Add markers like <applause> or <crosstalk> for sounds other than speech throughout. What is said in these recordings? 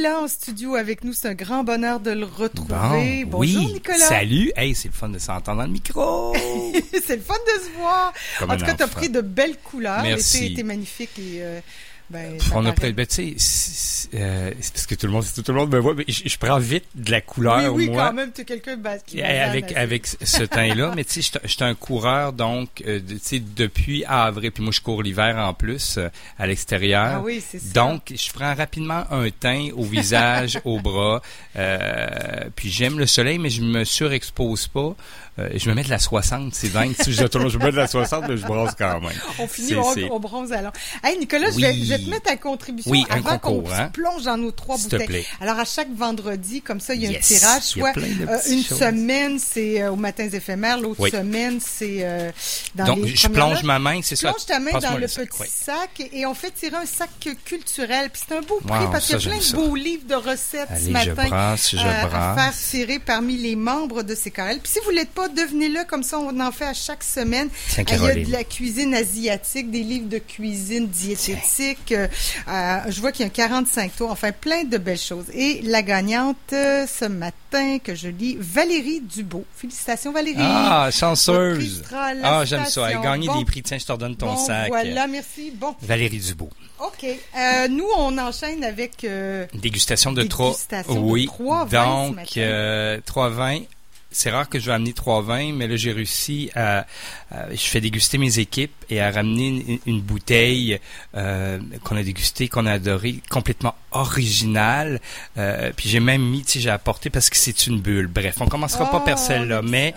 là en studio avec nous. C'est un grand bonheur de le retrouver. Bon, Bonjour oui. Nicolas. Salut. Hey, c'est le fun de s'entendre dans le micro. <laughs> c'est le fun de se voir. Comme en tout cas, tu as pris de belles couleurs. Merci. L'été était magnifique et euh, ben, ça On a pris, ben, tu sais, c'est euh, parce que tout le monde, tout le monde me voit, mais je, je prends vite de la couleur, Oui, oui, moi. quand même, tu es quelqu'un qui basane avec avec ce teint-là, <laughs> mais tu sais, j'étais- j'étais un coureur donc, euh, tu sais, depuis avril, puis moi je cours l'hiver en plus euh, à l'extérieur. Ah oui, c'est ça. Donc, je prends rapidement un teint au visage, <laughs> au bras. Euh, puis j'aime le soleil, mais je me surexpose pas. Euh, je me mets de la 60, c'est dingue. <laughs> Si je, je me mets de la 60, mais je bronze quand même. On finit, on, bronze alors. Hey, Nicolas, je, vais, Oui. je vais te mettre à contribution Oui, un avant qu'on hein. se plonge dans nos trois S'il te bouteilles. plaît. Alors, à chaque vendredi, comme ça, il y a Yes. un tirage. Soit euh, une choses. semaine, c'est euh, aux matins éphémères. L'autre Oui. semaine, c'est euh, dans Donc, les je plonge ma main, c'est ça? Plonge ta main dans le, sac, petit oui. sac et, et on fait tirer un sac culturel. Puis c'est un beau prix Wow, parce qu'il y a plein de beaux livres de recettes ce Allez, matin. à faire tirer parmi les membres de CKL. Puis si vous l'êtes pas, devenez-le comme ça. On en fait à chaque semaine. Tiens, Ah, Il y a de la cuisine asiatique, des livres de cuisine diététique. euh, euh, je vois qu'il y a un 45 tours. Enfin, plein de belles choses. Et la gagnante euh, ce matin que je lis, Valérie Dubo. Félicitations, Valérie. Ah, chanceuse. Ah, j'aime ça. Elle gagne Bon. des prix. Tiens, je te redonne ton Bon, sac. Voilà, merci. Bon, Valérie Dubo. OK. Euh, nous, on enchaîne avec... euh, Dégustation de trois. Dégustation de Oui. Donc, matin. euh, trois vins. C'est rare que je vais amener trois vins, mais là, j'ai réussi à, à- Je fais déguster mes équipes et à ramener une, une bouteille euh, qu'on a dégustée, qu'on a adorée, complètement originale. Euh, puis j'ai même mis, tu sais, j'ai apporté parce que c'est une bulle. Bref, on commencera pas Oh, par celle-là, le- mais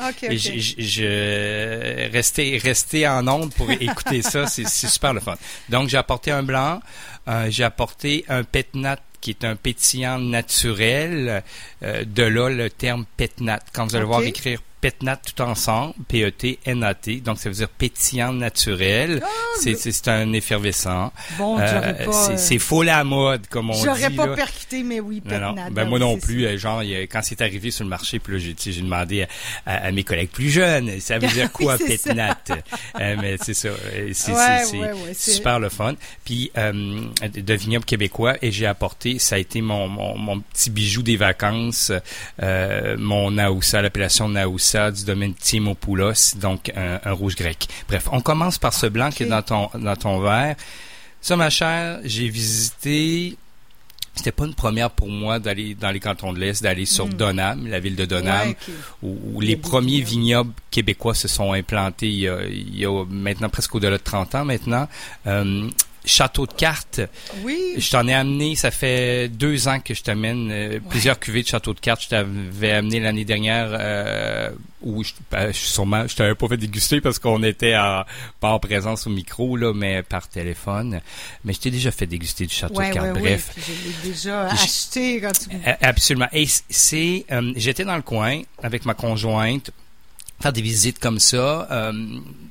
je, restez en onde pour <laughs> écouter ça. C'est c'est super le fun. Donc, j'ai apporté un blanc. Euh, j'ai apporté un pétnat qui est un pétillant naturel. Euh, de là, le terme pétnat. Quand vous allez voir écrire pétnat tout ensemble, P-E-T-N-A-T, donc ça veut dire pétillant naturel. c'est c'est- un effervescent. Bon, Euh, c'est euh, c'est faux la mode, comme on dit. J'aurais pas là. percuté, mais oui, Non, non. Petnat, Ben, moi non plus. euh, Genre, quand c'est arrivé sur le marché, puis là, j'ai demandé à, à- à mes collègues plus jeunes, ça veut <laughs> dire quoi, Oui, pétnat? Euh, mais c'est ça. C'est Ouais, ouais, super le fun. Puis, de vignoble québécois, et j'ai apporté, ça a été mon, mon, mon petit bijou des vacances, mon Naoussa, l'appellation Naoussa du domaine Timopoulos, donc un, un rouge grec. Bref, on commence par ce blanc qui est dans ton, dans ton verre. Ça, ma chère, j'ai visité c'était pas une première pour moi d'aller dans les cantons de l'Est, d'aller sur Mm. Donham, la ville de Donham, Ouais, où, les premiers vignobles. vignobles québécois se sont implantés il y a, il y a maintenant presque au-delà de 30 ans maintenant. Euh, Château de cartes, Oui, je t'en ai amené, ça fait deux ans que je t'amène euh, plusieurs cuvées de Château de cartes. Je t'avais amené l'année dernière euh, où je, ben, sûrement je t'avais pas fait déguster parce qu'on était pas en présence au micro là, mais par téléphone. Mais je t'ai déjà fait déguster du Château ouais, de cartes. ouais, Bref, Je l'ai déjà acheté quand tu... Absolument. Et c'est, euh, j'étais dans le coin avec ma conjointe faire des visites comme ça. Euh,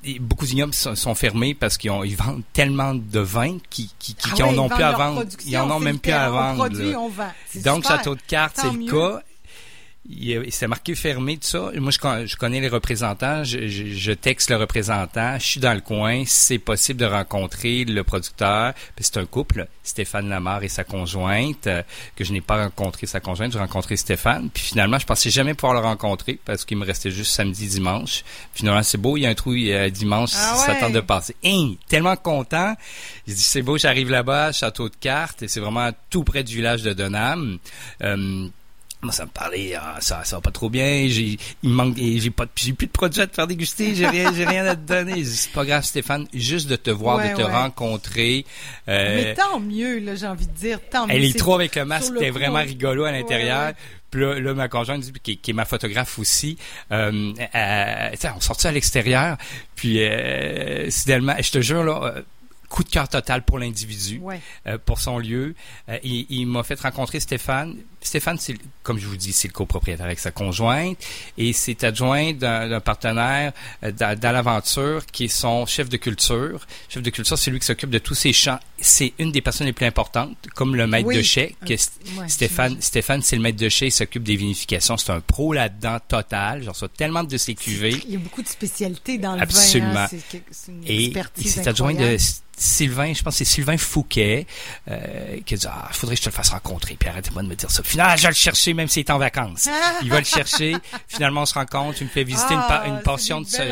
et beaucoup d'ignobles sont, sont fermés parce qu'ils ils vendent tellement de vin qu'ils qui, qui, Ah qui ouais, en ont plus à vendre. Ils en ont même plus à. On vendre. produit, là. on vend. C'est Donc, super. Château de cartes, c'est le cas. Il, marqué fermé de ça. Moi, je, je connais les représentants. Je, je- je texte le représentant. Je suis dans le coin. C'est possible de rencontrer le producteur, c'est un couple, Stéphane Lamar et sa conjointe, euh, que je n'ai pas rencontré sa conjointe. J'ai rencontré Stéphane. Puis finalement, je pensais jamais pouvoir le rencontrer parce qu'il me restait juste samedi, dimanche. Finalement, c'est beau. Il y a un trou euh, dimanche. Ah ça ouais. tente de passer. Hein, tellement content. Il dit, c'est beau, j'arrive là-bas, château de cartes, et c'est vraiment tout près du village de Donham. Euh, moi, ça me parlait, ah, ça, ça va pas trop bien. J'ai, il manque, j'ai pas, j'ai plus de produits à te faire déguster. J'ai rien, j'ai rien à te donner. C'est pas grave, Stéphane. Juste de te voir, Ouais, de te ouais. rencontrer. euh, Mais tant mieux, là, j'ai envie de dire, tant mieux. elle est trop avec le masque, c'était vraiment rigolo à l'intérieur. Ouais. Puis là, là, ma conjointe, qui, qui est ma photographe aussi, euh, euh, on sortit à l'extérieur, puis euh, je te jure, là, euh, coup de cœur total pour l'individu, Ouais. euh, pour son lieu. Euh, il il m'a fait rencontrer Stéphane. Stéphane, c'est, comme je vous dis, c'est le copropriétaire avec sa conjointe et c'est adjoint d'un, partenaire euh, dans, l'aventure qui est son chef de culture. Chef de culture, c'est lui qui s'occupe de tous ces champs. C'est une des personnes les plus importantes, comme le maître Oui. de chai, que Euh, ouais, Stéphane. Stéphane, c'est le maître de chai, il s'occupe des vinifications. C'est un pro là-dedans total. J'en reçois tellement de ses cuvées. Il y a beaucoup de spécialités dans le Absolument. vin. hein. C'est, c'est Et s'est adjoint de Sylvain, je pense que c'est Sylvain Fouquet, euh, qui a dit, ah, faudrait que je te le fasse rencontrer, puis arrêtez-moi de me dire ça. Finalement, je vais le chercher, même s'il est en vacances. <laughs> il va le chercher. Finalement, on se rencontre, il me fait visiter une, Ah, une portion de ce,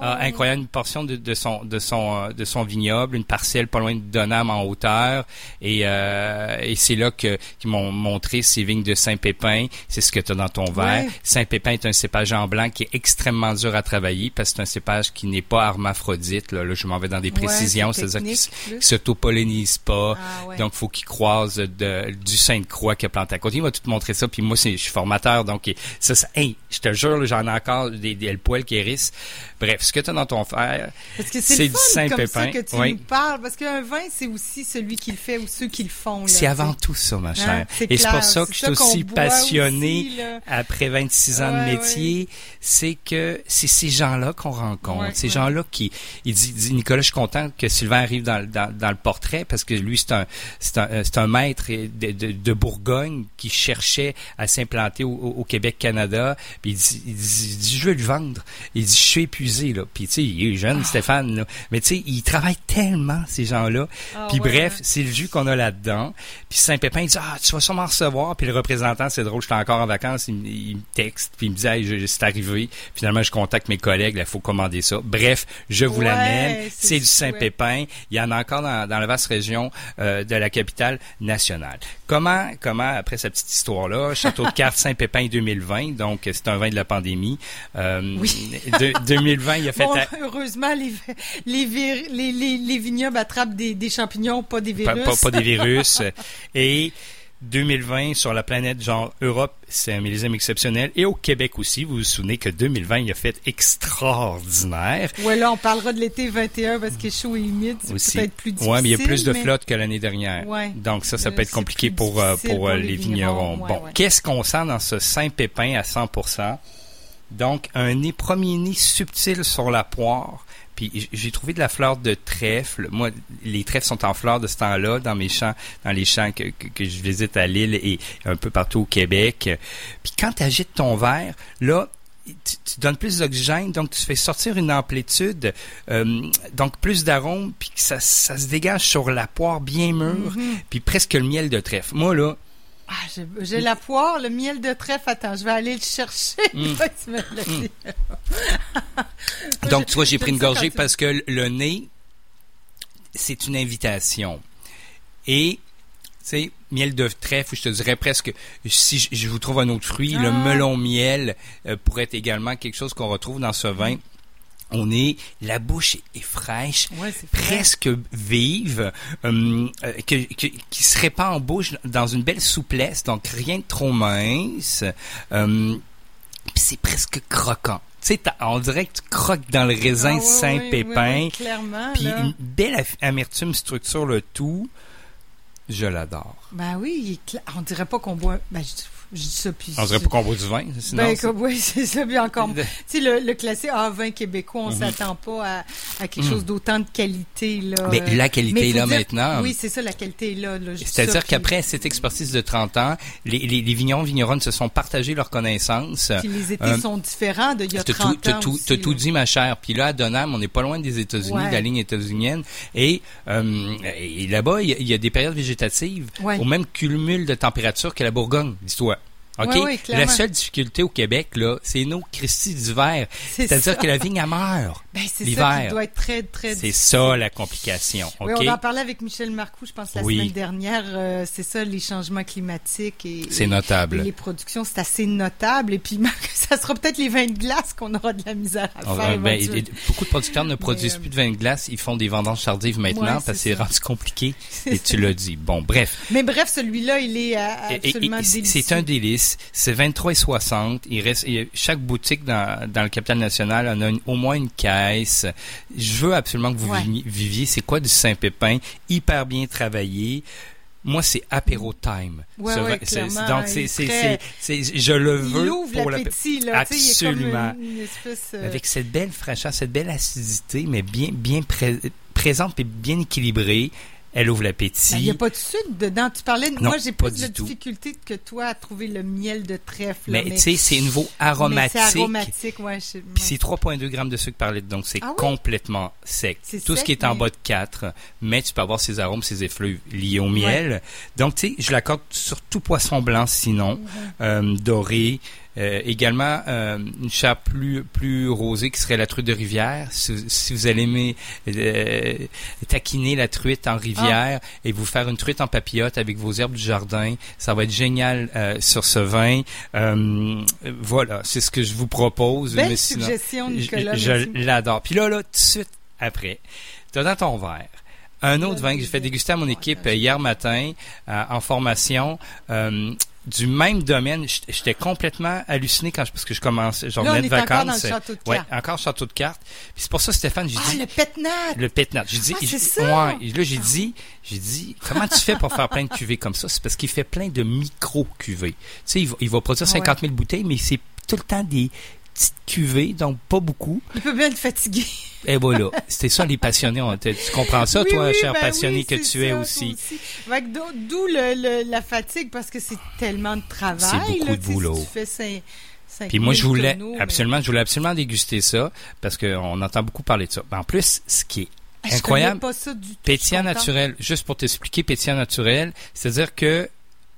ah, incroyable, une portion de, de son, de son, euh, de son vignoble, une parcelle pas loin de Donham en hauteur, et, euh, et c'est là que, qu'ils m'ont montré ces vignes de Saint-Pépin. C'est ce que tu as dans ton verre. Ouais. Saint-Pépin est un cépage en blanc qui est extrêmement dur à travailler parce que c'est un cépage qui n'est pas hermaphrodite. Là, Là, je m'en vais dans des précisions, c'est c'est-à-dire qu'il qu'il s'autopollinise pas. Ah, ouais. Donc, faut qu'il croise de, du Sainte-Croix qu'il a planté à côté. M'a tout montré ça. Puis moi, je suis formateur. Donc, ça, ça hey, je te jure, j'en ai encore des, des le poil qui hérissent. Bref, ce que tu as dans ton fer, c'est du fun comme ça Saint-Pépin, que tu oui. nous parles. Parce qu'un vin, c'est aussi celui qui le fait ou ceux qui le font. c'est avant tout ça, ma chère. Hein, et c'est pour ça que je suis aussi passionné aussi, après 26 ans de Ouais, métier. C'est que c'est ces gens-là qu'on rencontre. Ouais, ces gens-là qui, il dit, dit, Nicolas, je suis content que Sylvain arrive dans, le- dans, dans le portrait parce que lui, c'est un, c'est un, euh, un maître de, de, de Bourgogne qui cherchait à s'implanter au, au- au Québec, Canada. Puis il dit, il dit, il dit, je veux le vendre. Il dit, je suis épuisé, là. Puis tu sais, il est jeune, Stéphane, là. Mais tu sais, il travaille tellement, ces gens-là. Ah, Puis ouais, bref, ouais. c'est le jus qu'on a là-dedans. Puis Saint-Pépin, il dit, ah, tu vas sûrement recevoir. Puis le représentant, c'est drôle, j'étais encore en vacances, il, me- il me texte, puis il me dit, hey, je- c'est arrivé. Finalement, je contacte mes collègues, il faut commander ça. Bref, je vous Ouais, l'amène. c'est du. Saint-Pépin. Il y en a encore dans, dans la vaste région euh, de la capitale nationale. Comment, comment, après cette petite histoire-là, Château de Cartes <laughs> Saint-Pépin 2020, donc c'est vin de la pandémie. Euh, Oui. de- 2020, il a fait... Bon, à- heureusement, les, les, vir- les, les, les vignobles attrapent des, des champignons, pas des pas, virus. pas- pas des virus. <laughs> Et 2020 sur la planète, genre Europe, c'est un millésime exceptionnel. Et au Québec aussi, vous vous souvenez que 2020, il a fait extraordinaire. Ouais, là, on parlera de l'été 21 parce qu'il est chaud et humide. C'est peut-être plus difficile. Ouais, mais il y a plus de mais- flotte que l'année dernière. Ouais. Donc ça, ça Euh, peut être compliqué pour, euh, difficile pour, pour euh, les les vignerons. vignerons, ouais, bon, ouais. qu'est-ce qu'on sent dans ce Saint-Pépin à 100%? Donc, un nez, premier nez subtil sur la poire. Puis j'ai trouvé de la fleur de trèfle. Moi, les trèfles sont en fleurs de ce temps-là dans mes champs, dans les champs que, que, que je visite à Lille et un peu partout au Québec. Puis quand tu agites ton verre, là, tu, tu donnes plus d'oxygène, donc tu fais sortir une amplitude, euh, donc plus d'arômes, puis que ça, ça se dégage sur la poire bien mûre, Mhm. puis presque le miel de trèfle. Moi, là, Ah, j'ai- j'ai la poire, le miel de trèfle. Attends, je vais aller le chercher. Mm. <laughs> Tu me dises. Donc, tu vois, j'ai pris une gorgée parce que le nez, c'est une invitation. Et, tu sais, miel de trèfle, je te dirais presque, si je, je vous trouve un autre fruit, le Ah. melon miel euh, pourrait être également quelque chose qu'on retrouve dans ce vin. On est, la bouche est, fraîche, Ouais, presque vive, euh, euh, que- que- qui se répand en bouche dans une belle souplesse, donc rien de trop mince. Euh, c'est presque croquant. Tu sais, on dirait que tu croques dans le raisin Ah, Saint-Pépin, ouais, clairement. puis une belle amertume structure le tout. Je l'adore. Ben oui, on dirait pas qu'on boit. Ben, je, je dis ça, puis. On dirait pas qu'on boit du vin, sinon. Ben, oui, <laughs> c'est ça, puis encore. De- Tu sais, le, le classique ah, vin québécois, on Mhm. s'attend pas à, à quelque Mhm. chose d'autant de qualité, là. Mais Euh, la qualité mais est là dire- maintenant. Oui, c'est ça, la qualité est là. là, C'est-à-dire puis- qu'après cette expertise de 30 ans, les, les, les vignerons vigneronnes se sont partagés leurs connaissances. Puis les étés Euh, sont différents d'il y a T'as 30 tout, t'as ans. tout, aussi, t'as tout dit, ma chère. Puis là, à Donham, on n'est pas loin des États-Unis, Ouais. de la ligne états-unienne. Et, euh, et là-bas, il y, a- il y a des périodes végétatives Ouais. au même cumul de température que la Bourgogne, dis-toi. OK? La seule difficulté au Québec, là, c'est nos Christie d'hiver. C'est C'est-à-dire que la vigne, elle meurt. Ben, c'est ça qui doit être très, très C'est ça, la complication. OK? Oui, on en parlait avec Michel Marcoux, je pense, la Oui. semaine dernière. Euh, c'est ça, les changements climatiques et, C'est et- notable. et les productions, c'est assez notable. Et puis, <laughs> ça sera peut-être les vins de glace qu'on aura de la misère à On- faire. euh, ben, et- beaucoup de producteurs ne produisent euh, plus de vin de glace, ils font des vendanges tardives maintenant Ouais, parce que c'est rendu compliqué. <laughs> Et tu l'as dit. Bon, bref. Mais bref, celui-là, il est absolument délicieux. C'est un délice. C'est 23,60. Il reste, il chaque boutique dans, dans le capital national en a une- au moins une caisse. Je veux absolument que vous Ouais. viviez-. C'est quoi du Saint-Pépin? Hyper bien travaillé. Moi, c'est apéro time. Ouais, ouais, donc, c'est, c'est, je le Il veux ouvre pour la- l'appétit, là. Est Absolument. comme une, une espèce... euh, avec cette belle fraîcheur, cette belle acidité, mais bien, bien pré- présente et bien équilibrée. Elle ouvre Ben, l'appétit. Il n'y a pas de sucre dedans. Tu parlais de... Non, Moi, j'ai plus de difficulté que toi à trouver le miel de trèfle. là, mais tu sais, c'est niveau mais aromatique. c'est aromatique, ouais. je- Puis c'est 3,2 grammes de sucre par litre, donc c'est Ah oui? complètement sec. Tout ce qui est en mais- bas de 4, mais tu peux avoir ces arômes, ces effluves liés au miel. Donc, tu sais, je l'accorde sur tout poisson blanc sinon, Mm-hmm. euh, doré. Euh, également, euh, une chape plus, plus rosée qui serait la truite de rivière. Si, si vous allez aimer euh, taquiner la truite en rivière Ah. et vous faire une truite en papillote avec vos herbes du jardin, ça va être génial euh, sur ce vin. Euh, voilà, c'est ce que je vous propose. Belle Mais sinon- suggestion, Nicolas. je je l'adore. Puis là, là, tout de suite après, tu as dans ton verre un autre vin que j'ai fait déguster à mon équipe hier matin euh, en formation. euh, du même domaine, j'étais complètement halluciné quand je, parce que je commençais, je Là, on revenais est de encore vacances. dans le château de ouais, cartes. encore château de cartes. Puis c'est pour ça, Stéphane, j'ai Ah, dit le pétnat! le pétnat. J'ai dit, Ah, c'est ça! ouais, là j'ai dit, j'ai dit, comment tu fais pour faire plein de cuvées comme ça? C'est parce qu'il fait plein de micro cuvées. Tu sais, il va, il va produire Ah ouais. 50 000 bouteilles, mais c'est tout le temps des petites cuvées, donc pas beaucoup. Il peut bien être fatigué. <laughs> Et voilà, c'était ça les passionnés. On- Tu comprends ça, Oui, toi, oui, cher ben passionné oui, que tu es aussi. d'où- D'où le- le- la fatigue, parce que c'est tellement de travail. C'est beaucoup là, de boulot. Si tu fais cinq- cinq Puis moi, je voulais tonneaux, mais- absolument, je voulais absolument déguster ça parce qu'on entend beaucoup parler de ça. En plus, ce qui est Ah, incroyable, pas ça du tout. pétillant naturel, juste pour t'expliquer, pétillant naturel, c'est-à-dire que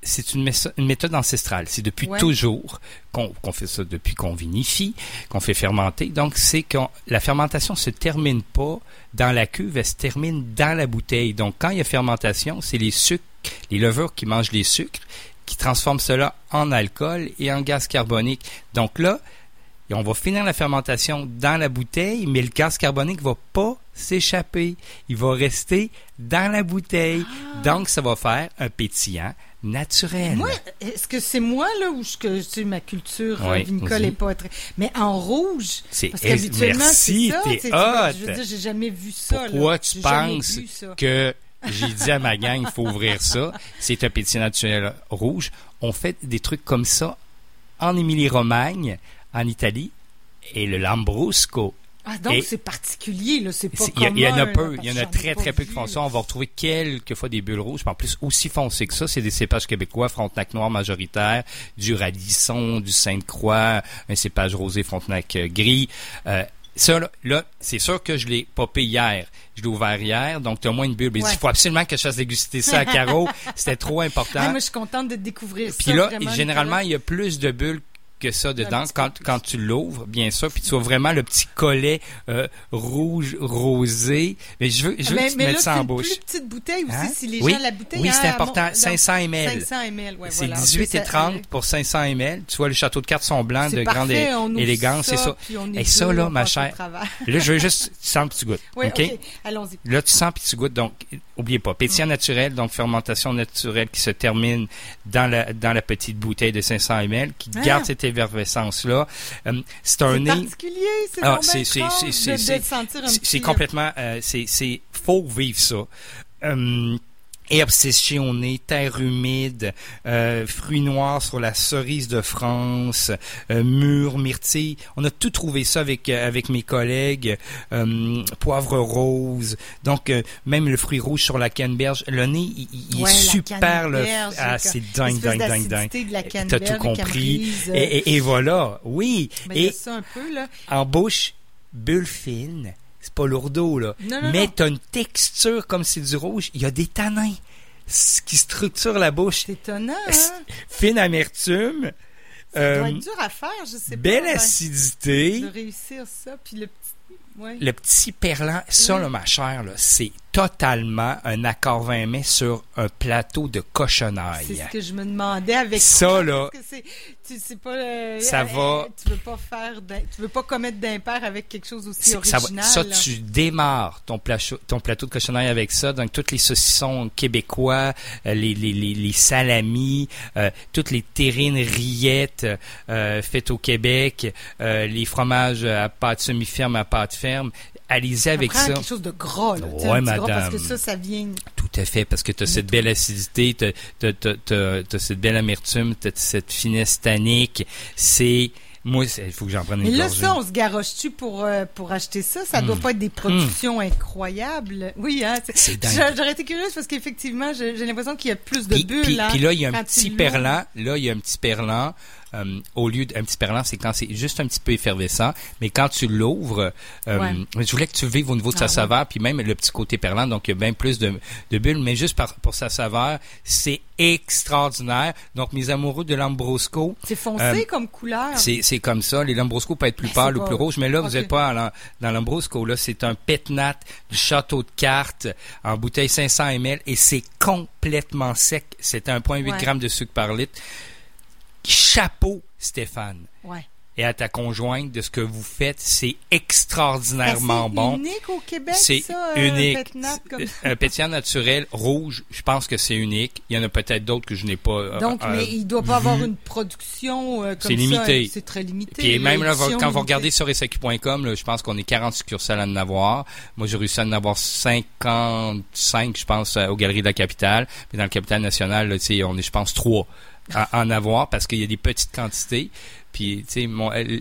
c'est une, méthode ancestrale. C'est depuis Ouais. toujours qu'on qu'on fait ça, depuis qu'on vinifie, qu'on fait fermenter. Donc, c'est que la fermentation se termine pas dans la cuve, elle se termine dans la bouteille. Donc, quand il y a fermentation, c'est les sucres, les levures qui mangent les sucres, qui transforment cela en alcool et en gaz carbonique. Donc là, et on va finir la fermentation dans la bouteille, mais le gaz carbonique va pas s'échapper. Il va rester dans la bouteille. Donc, ça va faire un pétillant naturel. Ah. Moi, est-ce que c'est moi, là, ou que sais, ma culture euh, Oui, vinicole n'est pas très... Mais en rouge, C'est parce qu'habituellement, merci, c'est ça. t'es hot. Je veux dire, j'ai jamais vu ça. Pourquoi là. tu penses que j'ai dit à ma gang, il faut ouvrir ça? C'est un pétillant naturel rouge. On fait des trucs comme ça en Émilie-Romagne, en Italie, et le Lambrusco. Ah, donc c'est particulier, là, c'est pas Il y, en a peu, il y en a très très peu qui font ça. On va retrouver quelques fois des bulles rouges, puis en plus aussi foncées que ça, c'est des cépages québécois, Frontenac noir majoritaire, du radisson, du Sainte-Croix, un cépage rosé Frontenac euh, gris. Euh, ça, là, là, c'est sûr que je l'ai popé hier. Je l'ai ouvert hier, donc tu as moins une bulle. Mais Ouais. il faut absolument que je fasse déguster ça à Caro. <laughs> C'était trop important. Ah, moi, je suis contente de découvrir ça. Puis là, vraiment, généralement, il y a plus de bulles que ça dedans quand, quand tu l'ouvres, bien sûr, puis tu vois vraiment le petit collet euh, rouge rosé. Mais je veux, je veux mais, que tu mais mettes là, ça en une bouche. plus petite bouteille aussi, Hein? si les oui, gens la bouteille. oui, c'est important. mon- donc, 500 ml. 500 ml, ouais, c'est voilà. 18 et Ça, 30 euh, pour 500 ml. Tu vois, le château de cartes sont blancs, de grande élégance, c'est ça. Et ça, là, ma chère. <laughs> Là, je veux juste, tu sens puis tu goûtes. Oui, OK? OK, allons-y. Là, tu sens puis tu goûtes. Donc, oubliez pas, pétillant naturel, donc fermentation naturelle qui se termine dans la, dans la petite bouteille de 500 ml, qui Ah. garde cette effervescence-là. Euh, c'est un nez. particulier, c'est Ah, c'est- c'est- c'est- c'est- c'est- complètement, euh, c'est, c'est, faut vivre ça. Herbes séchées au nez, terre humide, euh, fruits noirs sur la cerise de France, euh, mûres, myrtilles. On a tout trouvé ça avec euh, avec mes collègues. Euh, poivre rose. Donc euh, même le fruit rouge sur la canneberge. Le nez, il, il Ouais, est super. Canneberge, ah, c'est dingue, dingue, dingue, dingue. T'as tout compris. euh, Et, et- et voilà, oui. ben, y a et ça un peu, là. en bouche, bulle fine. C'est pas lourdeau, là. Non, non, Mais t'as une texture comme c'est du rouge. Il y a des tanins qui structurent la bouche. C'est étonnant, hein? Fine amertume. Ça euh, doit être dur à faire, je sais belle pas. ben, acidité. De réussir ça, puis le petit... Ouais. Le petit perlant, ça, Oui. là, ma chère, là, c'est totalement un accord 20 mai sur un plateau de C'est cochonaille. ce que je me demandais avec Ça, là, c'est tu sais pas euh, Ça euh, va- tu veux pas faire tu veux pas commettre d'impair avec quelque chose aussi c'est- ça, va- original ça, tu démarres ton plateau, ton plateau de cochonaille avec ça. Donc, tous les saucissons québécois, euh, les, les, les, les salamis, euh, toutes les terrines rillettes euh, faites au Québec, euh, les fromages à pâte semi-ferme, à pâte ferme. Allez-y avec ça. quelque chose de gras là, Ouais, gras, parce que ça ça vient Tout à fait, parce que tu as cette belle acidité, tu as, cette belle amertume, tu cette finesse tannique. C'est Moi, il faut que j'en prenne Mais une là, gorgée. ça, on se garoche-tu pour, euh, pour acheter ça? Ça Hmm. doit pas être des productions incroyables. Oui, hein? c'est- J'aurais été curieuse parce qu'effectivement, j'ai l'impression qu'il y a plus de Puis, bulles. puis- hein, puis là, il y a un petit perlant. Là, il y a un petit perlant. Euh, au lieu d'un petit perlant, c'est quand c'est juste un petit peu effervescent. Mais quand tu l'ouvres, euh, Ouais. je voulais que tu vives au niveau de Ah sa ouais. saveur, puis même le petit côté perlant, donc il y a bien plus de, de bulles, mais juste par, pour sa saveur, c'est extraordinaire. Donc, mes amoureux de Lambrosco, C'est foncé Euh, comme couleur. c'est, c'est comme ça. Les Lambrosco peuvent être plus pâles ou pas- plus rouges, mais là, vous n'êtes pas dans, dans Lambrosco. Là, c'est un pétnat du château de cartes en bouteille 500 ml et c'est complètement sec. C'est 1,8 Ouais. grammes de sucre par litre. Chapeau, Stéphane. Ouais. Et à ta conjointe de ce que vous faites, c'est Ben, extraordinairement c'est bon. unique au Québec, C'est ça, euh, unique. un pétillant naturel rouge, je pense que c'est unique. Il y en a peut-être d'autres que je n'ai pas. euh, Donc, euh, mais il doit pas avoir une production euh, comme C'est limité. C'est très limité. Puis même là, quand vous regardez sur je pense qu'on est 40 succursales à en avoir. Moi, j'ai réussi à en avoir 55, je pense, euh, aux Galeries de la Capitale. Mais dans le Capital National, là, on est, je pense, trois à en avoir parce qu'il y a des petites quantités. Puis, tu sais,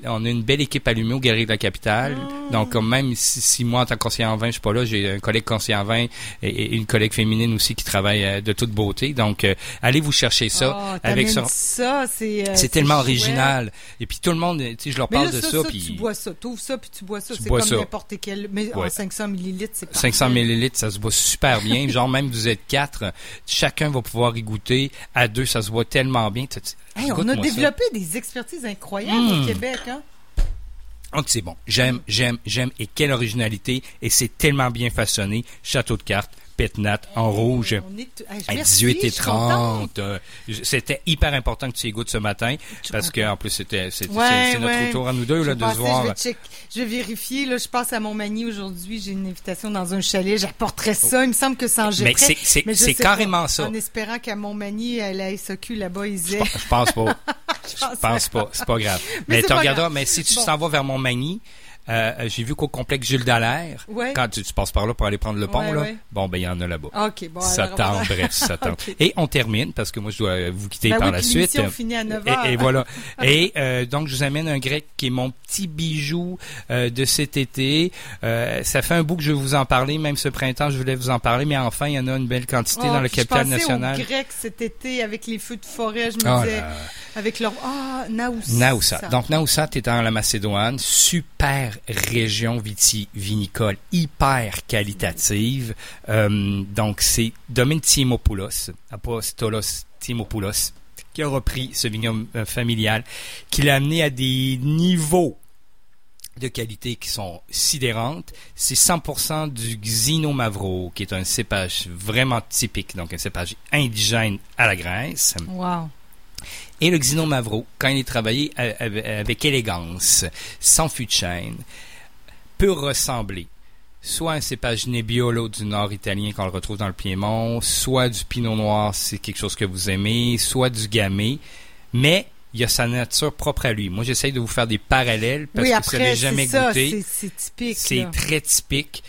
on a une belle équipe allumée aux Galeries de la Capitale. Ah. Donc, même si, si moi, en tant que conseiller en vin, je suis pas là, j'ai un collègue conseiller en vin et, et une collègue féminine aussi qui travaille euh, de toute beauté. Donc, euh, allez vous chercher ça. Oh, avec ça. c'est euh, C'est tellement chouette. original. Et puis, tout le monde, tu sais, je leur parle là, de ça, puis... tu bois ça. T'ouvres ça, puis tu bois ça. Tu C'est comme n'importe quel... Mais en Ouais. 500 millilitres, c'est 500 parfait. millilitres, ça se boit super bien. Genre, même vous êtes quatre, chacun va pouvoir y goûter. À deux, ça se boit tellement bien. Hey, on a ça. développé des expertises incroyables au Québec. Hein? Donc, c'est bon. J'aime, j'aime, j'aime. Et quelle originalité. Et c'est tellement bien façonné. Château de cartes, pétnat en rouge. On est... hey, À merci, 18 je et suis contente. 30. Euh, C'était hyper important que tu y goûtes ce matin. Parce que, contente. en plus, c'était, Ouais, notre ouais. tour à nous deux, là, de se voir. Je vais, check- je vais vérifier. Là, je passe à Montmagny aujourd'hui. J'ai une invitation dans un chalet. J'apporterai ça. Il me semble que ça en Mais c'est, pas. carrément ça. En espérant qu'à Montmagny, à la SAQ, là-bas, ils Je aient... pense- je pense pas. <laughs> Je pense pas. C'est pas grave. Mais tu regarderas, mais si tu Bon. t'en vas vers Montmagny, euh, j'ai vu qu'au complexe Jules Dallaire, Ouais. quand tu, tu passes par là pour aller prendre le pont, Ouais, là, ouais. bon, ben, il y en a là-bas. Bon, ça tente, voilà. bref, ça tente. <laughs> Ok. Et on termine, parce que moi, je dois vous quitter Ben par oui, la suite. l'émission finit à 9 Et, et voilà. <laughs> Et euh, donc, je vous amène un grec qui est mon petit bijou euh, de cet été. Euh, ça fait un bout que je vais vous en parler, même ce printemps, je voulais vous en parler, mais enfin, il y en a une belle quantité Oh, dans le je capital national. aux Grecs cet été avec les feux de forêt. Je me Oh disais, là. avec leur... Ah, Naoussa. Naoussa. Donc, Naoussa, tu es dans la Macédoine. Super région vitivinicole, hyper qualitative. Euh, donc, c'est Domin Timopoulos, Apostolos Timopoulos, qui a repris ce vignoble euh, familial, qui l'a amené à des niveaux de qualité qui sont sidérantes. C'est 100% du Xino Mavro, qui est un cépage vraiment typique, donc un cépage indigène à la Grèce. Wow. Et le Xino Mavro, quand il est travaillé avec élégance, sans fût de chêne, peut ressembler soit à un cépage Nebbiolo du nord italien qu'on le retrouve dans le Piémont, soit du Pinot Noir, c'est quelque chose que vous aimez, soit du Gamay, mais il y a sa nature propre à lui. Moi, j'essaye de vous faire des parallèles parce oui, que après, n'est c'est jamais ça, goûté. c'est- typique. C'est très typique.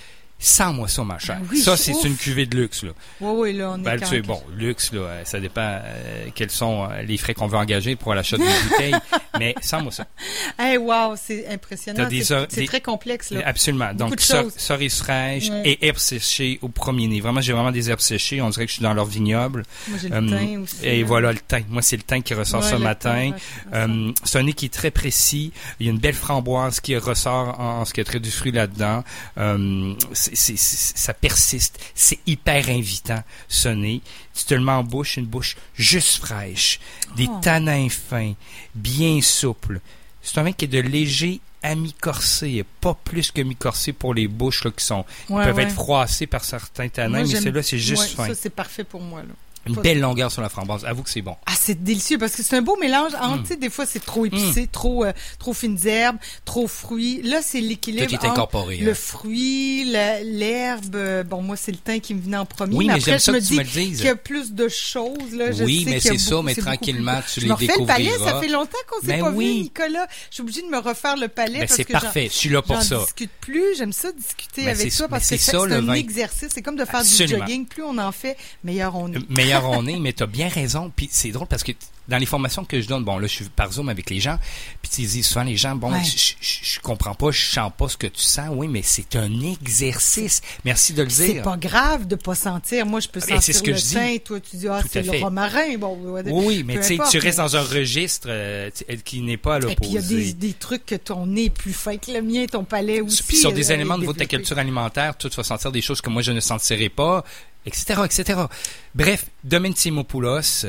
Sans-moi ça, ma chère. Ben oui, ça, c'est une cuvée de luxe, là. Oui, oui, là, on est Ben, quand tu sais, bon, luxe, là, euh, ça dépend euh, quels sont euh, les frais qu'on veut engager pour l'achat d'une bouteille. <laughs> Mais sans moi ça. Hey, wow, c'est impressionnant. C'est très complexe, là. Absolument. Beaucoup Donc, cerises fraîches Ouais. et herbes séchées au premier nez. Vraiment, j'ai vraiment des herbes séchées. On dirait que je suis dans leur vignoble. Moi, j'ai le Euh, teint aussi. Et là. voilà le teint. Moi, c'est le teint qui ressort Ouais, ce matin. Euh, c'est un nez qui est très précis. Il y a une belle framboise qui ressort en, en ce qui a trait du fruit là-dedans. Euh, c'est- ça persiste. C'est hyper invitant, ce nez. Tu te le mets en bouche, une bouche juste fraîche. Des Oh. tanins fins, bien souples. C'est un vin qui est de léger à mi-corsé, pas plus que mi-corsé pour les bouches là, qui sont Ouais, peuvent ouais. être froissées par certains tanins, Moi, mais celui-là, c'est juste ouais, fin. Ça, c'est parfait pour moi, là. Une belle longueur sur la framboise. Avoue que c'est bon. Ah, c'est délicieux parce que c'est un beau mélange. entre, Mm. tu sais, des fois, c'est trop épicé, trop, euh, trop fines herbes, trop fruits. Là, c'est l'équilibre. Tout est entre incorporé. Le hein. fruit, l'herbe. euh, Bon, moi, c'est le teint qui me venait en premier. Oui, mais après, j'aime je me que tu dis me qu'il y a plus de choses. Là. Je Oui, sais mais c'est ça, mais tranquillement, plus- tu je les me refais le palais. Ça découvriras. fait longtemps qu'on s'est Ben pas oui. vu, Nicolas. Je suis obligée de me refaire le palais Ben, c'est parfait. Je suis là pour ça. discute plus. J'aime ça discuter Ben, avec toi parce mais que c'est un exercice. C'est comme de faire du jogging. Plus on en fait, meilleur on est. On est, mais tu as bien raison. Puis c'est drôle parce que dans les formations que je donne, bon là, je suis par Zoom avec les gens, puis tu dis souvent les gens, bon, Ouais. je, je, je comprends pas, je sens pas ce que tu sens. Oui, mais c'est un exercice. Merci de le C'est dire. pas grave de pas sentir. Moi, je peux Ah, ben, c'est sentir ce que le je dis. Toi, tu dis, ah, c'est le romarin. Bon, ouais, Oui, mais tu tu restes dans un registre euh, tu- qui n'est pas à Et puis, il y a des, l'opposé. des trucs que ton nez est plus fin que le mien, ton palais aussi. Puis sur des euh, éléments au niveau de ta culture alimentaire, tu vas sentir des choses que moi je ne sentirais pas, etc., etc. Bref, domaine Timopoulos,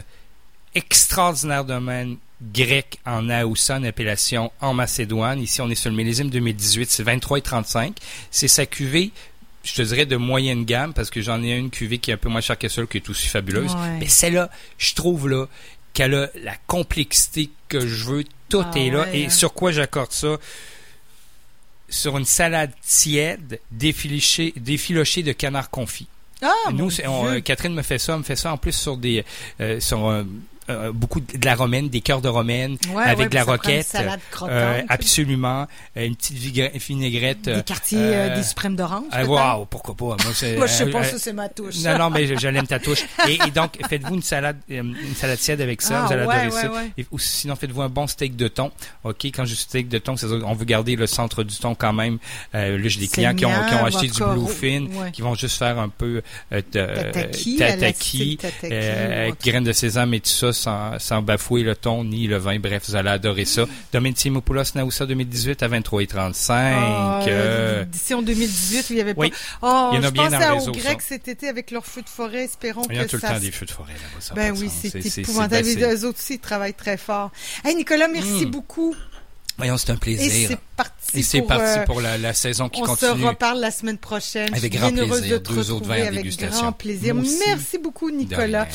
extraordinaire domaine grec en Aoussa, en appellation en Macédoine. Ici, on est sur le millésime 2018, c'est 23 et 35. C'est sa cuvée, je te dirais, de moyenne gamme, parce que j'en ai une cuvée qui est un peu moins chère que celle qui est aussi fabuleuse. Ouais. Mais celle-là, je trouve là qu'elle a la complexité que je veux. Tout Ah est là. ouais, Et hein. sur quoi j'accorde ça? Sur une salade tiède, défilochée, défilochée de canard confit. Ah, Nous, on- euh, Catherine me fait ça, me fait ça en plus sur des, euh, sur euh, beaucoup de la romaine, des cœurs de romaine, Ouais, avec ouais, de la prend une roquette. salade euh, absolument, Euh, une petite vinaigrette. Des quartiers, euh, euh, des suprêmes d'orange. Waouh, pourquoi pas Moi, c'est- <laughs> Moi, je sais pas, ça, c'est ma touche. non, non, mais je, je l'aime ta touche. <laughs> Et, et donc, faites-vous une salade, une salade tiède avec ça. Ah, vous allez ouais, adorer ça. Et- ou sinon, faites-vous un bon steak de thon. OK, quand je dis steak de thon, on veut garder le centre du thon quand même. Euh, là, j'ai des clients qui ont, qui ont acheté du bluefin, ouais. qui vont juste faire un peu de Tataki, tataki, graines de sésame et tout ça, sans, sans bafouer le thon ni le vin. Bref, vous allez adorer ça. Domaine Timopoulos Naoussa 2018 à 23 et 35. Ah, euh, D'ici en 2018, il y avait pas. oui. Oh, Il y en a je bien pensais aux Grecs cet été avec leurs feux de forêt. Espérons il y a que tout le temps des feux de forêt là-bas. Ben oui, c'est épouvantable. Les autres aussi, ils travaillent très fort. Hey, Nicolas, merci Mm. beaucoup. Voyons, c'est un Et plaisir. c'est parti. Et c'est pour, parti euh, pour la, la saison qui on continue. se reparle la semaine prochaine. Avec grand plaisir. de Deux autres avec dégustation. grand plaisir. Merci beaucoup, Nicolas.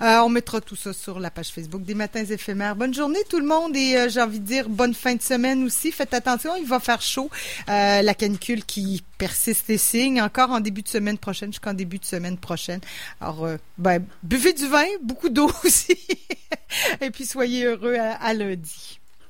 Euh, on mettra tout ça sur la page Facebook des Matins éphémères. Bonne journée tout le monde et euh, j'ai envie de dire bonne fin de semaine aussi. Faites attention, il va faire chaud. Euh, la canicule qui persiste et signe encore en début de semaine prochaine jusqu'en début de semaine prochaine. Alors, euh, ben, buvez du vin, beaucoup d'eau <laughs> aussi. et puis soyez heureux à, à lundi.